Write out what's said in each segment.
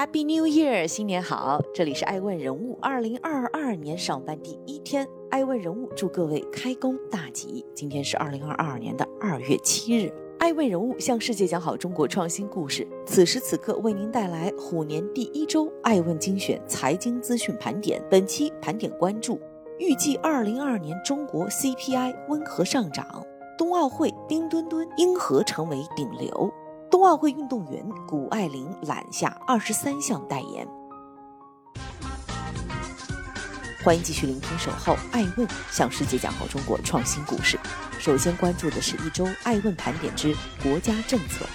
Happy New Year，新年好！这里是爱问人物，二零二二年上班第一天，爱问人物祝各位开工大吉。今天是二零二二年的二月七日，爱问人物向世界讲好中国创新故事。此时此刻为您带来虎年第一周爱问精选财经资讯盘点。本期盘点关注，预计二零二二年中国 CPI 温和上涨，冬奥会冰墩墩因何成为顶流？冬奥会运动员谷爱凌揽下二十三项代言。欢迎继续聆听《守候爱问》，向世界讲好中国创新故事。首先关注的是一周爱问盘点之国家政策。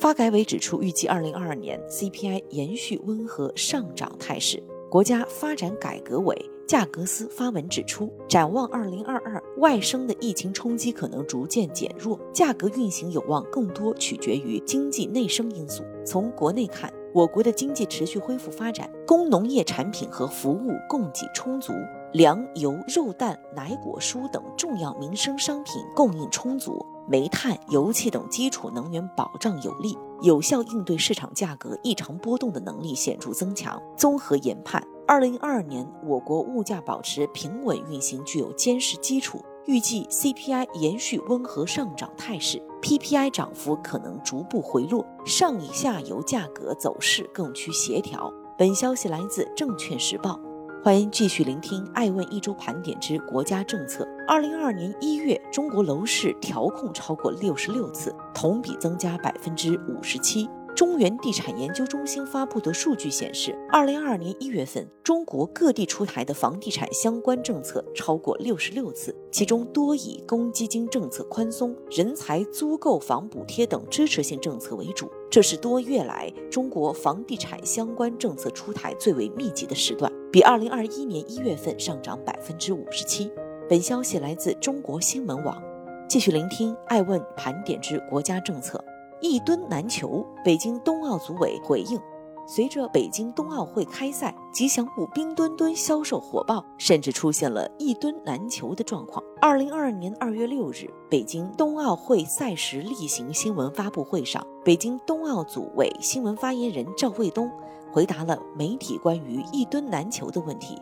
发改委指出，预计二零二二年 CPI 延续温和上涨态势。国家发展改革委。价格司发文指出，展望二零二二，外生的疫情冲击可能逐渐减弱，价格运行有望更多取决于经济内生因素。从国内看，我国的经济持续恢复发展，工农业产品和服务供给充足，粮油肉蛋奶果蔬等重要民生商品供应充足，煤炭油气等基础能源保障有力，有效应对市场价格异常波动的能力显著增强。综合研判。二零二二年，我国物价保持平稳运行具有坚实基础，预计 CPI 延续温和上涨态势，PPI 涨幅可能逐步回落，上下游价格走势更趋协调。本消息来自证券时报，欢迎继续聆听爱问一周盘点之国家政策。二零二二年一月，中国楼市调控超过六十六次，同比增加百分之五十七。中原地产研究中心发布的数据显示，二零二二年一月份，中国各地出台的房地产相关政策超过六十六次，其中多以公积金政策宽松、人才租购房补贴等支持性政策为主。这是多月来中国房地产相关政策出台最为密集的时段，比二零二一年一月份上涨百分之五十七。本消息来自中国新闻网。继续聆听爱问盘点之国家政策。一吨难求，北京冬奥组委回应：随着北京冬奥会开赛，吉祥物冰墩墩销售火爆，甚至出现了一吨难求的状况。二零二二年二月六日，北京冬奥会赛时例行新闻发布会上，北京冬奥组委新闻发言人赵卫东回答了媒体关于一吨难求的问题。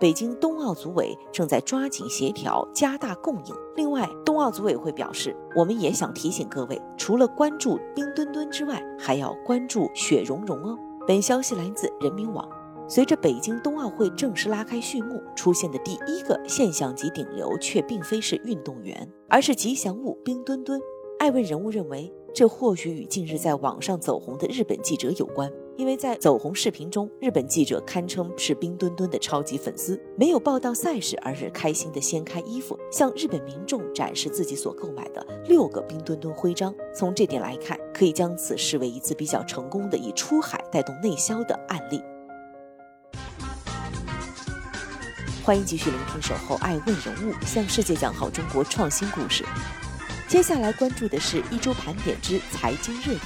北京冬奥组委正在抓紧协调，加大供应。另外，冬奥组委会表示，我们也想提醒各位，除了关注冰墩墩之外，还要关注雪融融哦。本消息来自人民网。随着北京冬奥会正式拉开序幕，出现的第一个现象级顶流却并非是运动员，而是吉祥物冰墩墩。爱问人物认为，这或许与近日在网上走红的日本记者有关。因为在走红视频中，日本记者堪称是冰墩墩的超级粉丝，没有报道赛事，而是开心的掀开衣服，向日本民众展示自己所购买的六个冰墩墩徽章。从这点来看，可以将此视为一次比较成功的以出海带动内销的案例。欢迎继续聆听《守候爱问人物》，向世界讲好中国创新故事。接下来关注的是一周盘点之财经热点。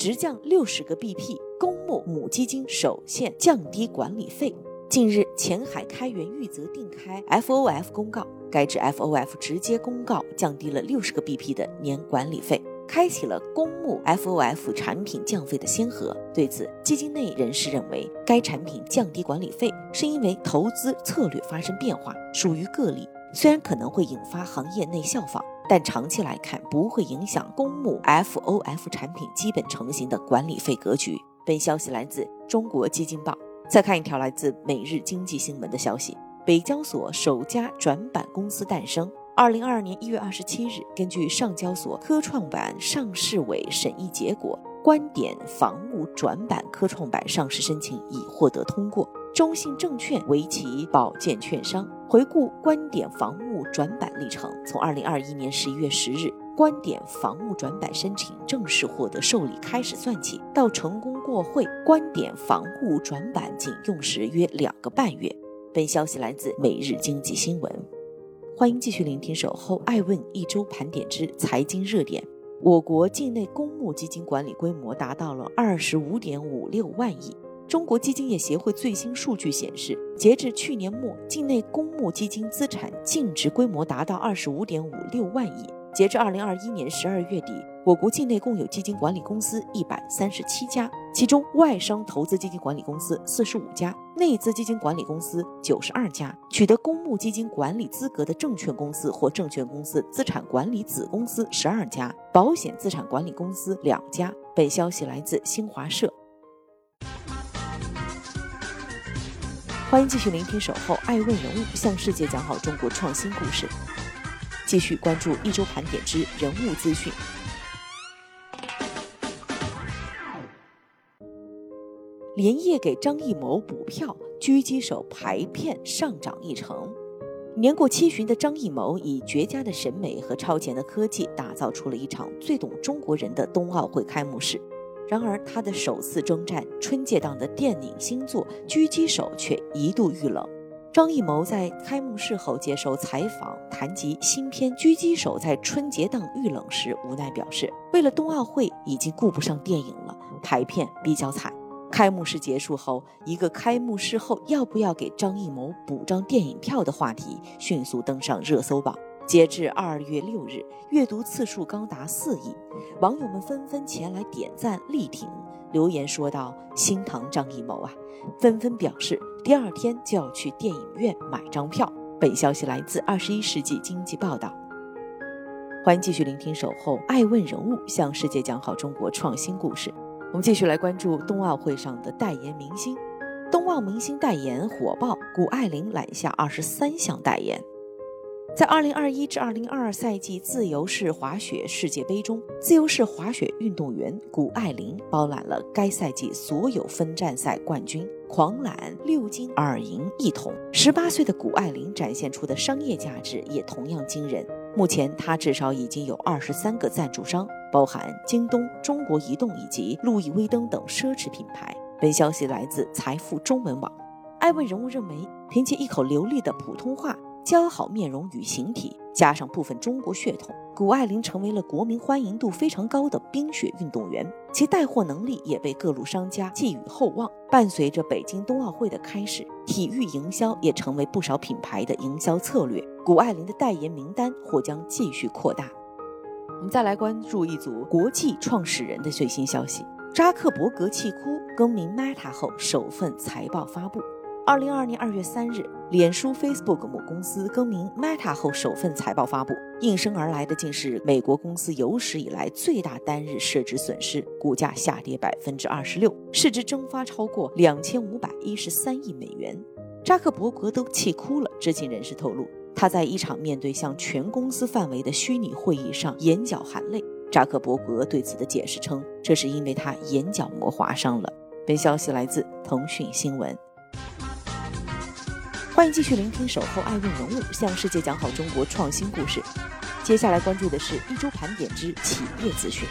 直降六十个 BP，公募母基金首现降低管理费。近日，前海开源玉泽定开 FOF 公告，该指 FOF 直接公告降低了六十个 BP 的年管理费，开启了公募 FOF 产品降费的先河。对此，基金内人士认为，该产品降低管理费是因为投资策略发生变化，属于个例，虽然可能会引发行业内效仿。但长期来看，不会影响公募 FOF 产品基本成型的管理费格局。本消息来自中国基金报。再看一条来自每日经济新闻的消息：北交所首家转板公司诞生。二零二二年一月二十七日，根据上交所科创板上市委审议结果，观点防务转板科创板上市申请已获得通过。中信证券为其保荐券商。回顾观点防务转板历程，从二零二一年十一月十日观点防务转板申请正式获得受理开始算起，到成功过会，观点防务转板仅用时约两个半月。本消息来自每日经济新闻。欢迎继续聆听守候爱问一周盘点之财经热点。我国境内公募基金管理规模达到了二十五点五六万亿。中国基金业协会最新数据显示，截至去年末，境内公募基金资产净值规模达到二十五点五六万亿。截至二零二一年十二月底，我国境内共有基金管理公司一百三十七家，其中外商投资基金管理公司四十五家，内资基金管理公司九十二家，取得公募基金管理资格的证券公司或证券公司资产管理子公司十二家，保险资产管理公司两家。本消息来自新华社。欢迎继续聆听《守候爱问人物》，向世界讲好中国创新故事。继续关注一周盘点之人物资讯。连夜给张艺谋补票，狙击手排片上涨一成。年过七旬的张艺谋以绝佳的审美和超前的科技，打造出了一场最懂中国人的冬奥会开幕式。然而，他的首次征战春节档的电影新作《狙击手》却一度遇冷。张艺谋在开幕式后接受采访，谈及新片《狙击手》在春节档遇冷时，无奈表示：“为了冬奥会，已经顾不上电影了，排片比较惨。”开幕式结束后，一个开幕式后要不要给张艺谋补张电影票的话题迅速登上热搜榜。截至二月六日，阅读次数高达四亿，网友们纷纷前来点赞力挺，留言说道：“心疼张艺谋啊！”纷纷表示第二天就要去电影院买张票。本消息来自《二十一世纪经济报道》。欢迎继续聆听《守候爱问人物》，向世界讲好中国创新故事。我们继续来关注冬奥会上的代言明星。冬奥明星代言火爆，谷爱凌揽下二十三项代言。在二零二一至二零二二赛季自由式滑雪世界杯中，自由式滑雪运动员谷爱凌包揽了该赛季所有分站赛冠军，狂揽六金二银一铜。十八岁的谷爱凌展现出的商业价值也同样惊人。目前，她至少已经有二十三个赞助商，包含京东、中国移动以及路易威登等奢侈品牌。本消息来自财富中文网。艾问人物认为，凭借一口流利的普通话。姣好面容与形体，加上部分中国血统，谷爱凌成为了国民欢迎度非常高的冰雪运动员，其带货能力也被各路商家寄予厚望。伴随着北京冬奥会的开始，体育营销也成为不少品牌的营销策略。谷爱凌的代言名单或将继续扩大。我们再来关注一组国际创始人的最新消息：扎克伯格气哭，更名 Meta 后首份财报发布。二零二二年二月三日，脸书 Facebook 母公司更名 Meta 后首份财报发布，应声而来的竟是美国公司有史以来最大单日市值损失，股价下跌百分之二十六，市值蒸发超过两千五百一十三亿美元。扎克伯格都气哭了。知情人士透露，他在一场面对向全公司范围的虚拟会议上眼角含泪。扎克伯格对此的解释称，这是因为他眼角膜划伤了。本消息来自腾讯新闻。欢迎继续聆听《守候爱问人物》，向世界讲好中国创新故事。接下来关注的是一周盘点之企业资讯。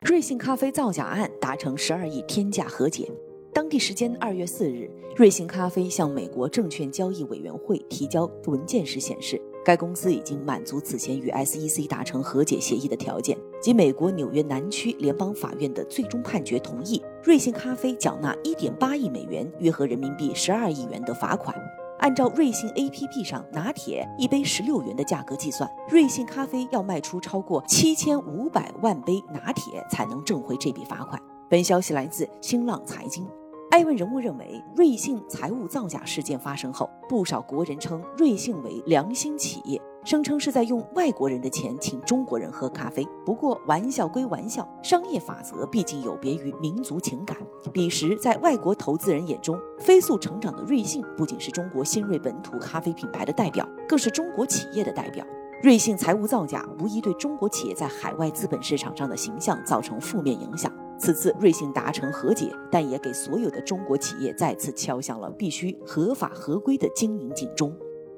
瑞幸咖啡造假案达成十二亿天价和解。当地时间二月四日，瑞幸咖啡向美国证券交易委员会提交文件时显示。该公司已经满足此前与 SEC 达成和解协议的条件，及美国纽约南区联邦法院的最终判决同意瑞幸咖啡缴纳1.8亿美元（约合人民币12亿元）的罚款。按照瑞幸 APP 上拿铁一杯16元的价格计算，瑞幸咖啡要卖出超过7500万杯拿铁才能挣回这笔罚款。本消息来自新浪财经。艾问人物认为，瑞幸财务造假事件发生后，不少国人称瑞幸为良心企业，声称是在用外国人的钱请中国人喝咖啡。不过，玩笑归玩笑，商业法则毕竟有别于民族情感。彼时，在外国投资人眼中，飞速成长的瑞幸不仅是中国新锐本土咖啡品牌的代表，更是中国企业的代表。瑞幸财务造假，无疑对中国企业在海外资本市场上的形象造成负面影响。此次瑞幸达成和解，但也给所有的中国企业再次敲响了必须合法合规的经营警钟。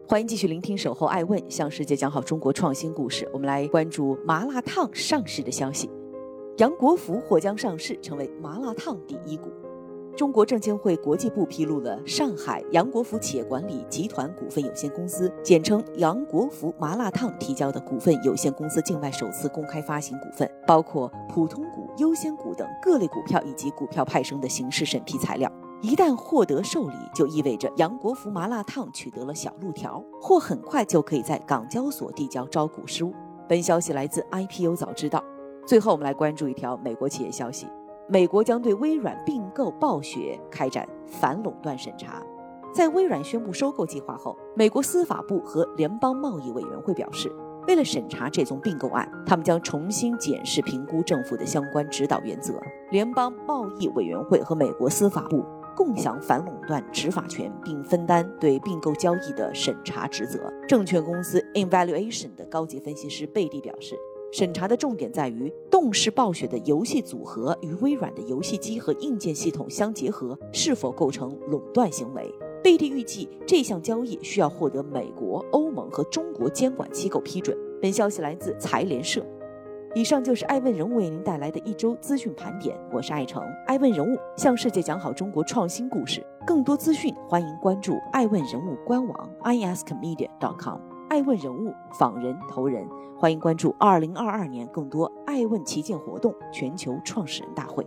欢迎继续聆听《守候爱问》，向世界讲好中国创新故事。我们来关注麻辣烫上市的消息。杨国福或将上市，成为麻辣烫第一股。中国证监会国际部披露了上海杨国福企业管理集团股份有限公司（简称杨国福麻辣烫）提交的股份有限公司境外首次公开发行股份，包括普通股、优先股等各类股票以及股票派生的形式审批材料。一旦获得受理，就意味着杨国福麻辣烫取得了小路条，或很快就可以在港交所递交招股书。本消息来自 IPO 早知道。最后，我们来关注一条美国企业消息。美国将对微软并购暴雪开展反垄断审查。在微软宣布收购计划后，美国司法部和联邦贸易委员会表示，为了审查这宗并购案，他们将重新检视评估政府的相关指导原则。联邦贸易委员会和美国司法部共享反垄断执法权，并分担对并购交易的审查职责。证券公司 Evaluation 的高级分析师贝蒂表示。审查的重点在于，动视暴雪的游戏组合与微软的游戏机和硬件系统相结合，是否构成垄断行为？贝蒂预计这项交易需要获得美国、欧盟和中国监管机构批准。本消息来自财联社。以上就是爱问人物为您带来的一周资讯盘点，我是爱成。爱问人物向世界讲好中国创新故事，更多资讯欢迎关注爱问人物官网 iaskmedia.com。爱问人物访人投人，欢迎关注二零二二年更多爱问旗舰活动——全球创始人大会。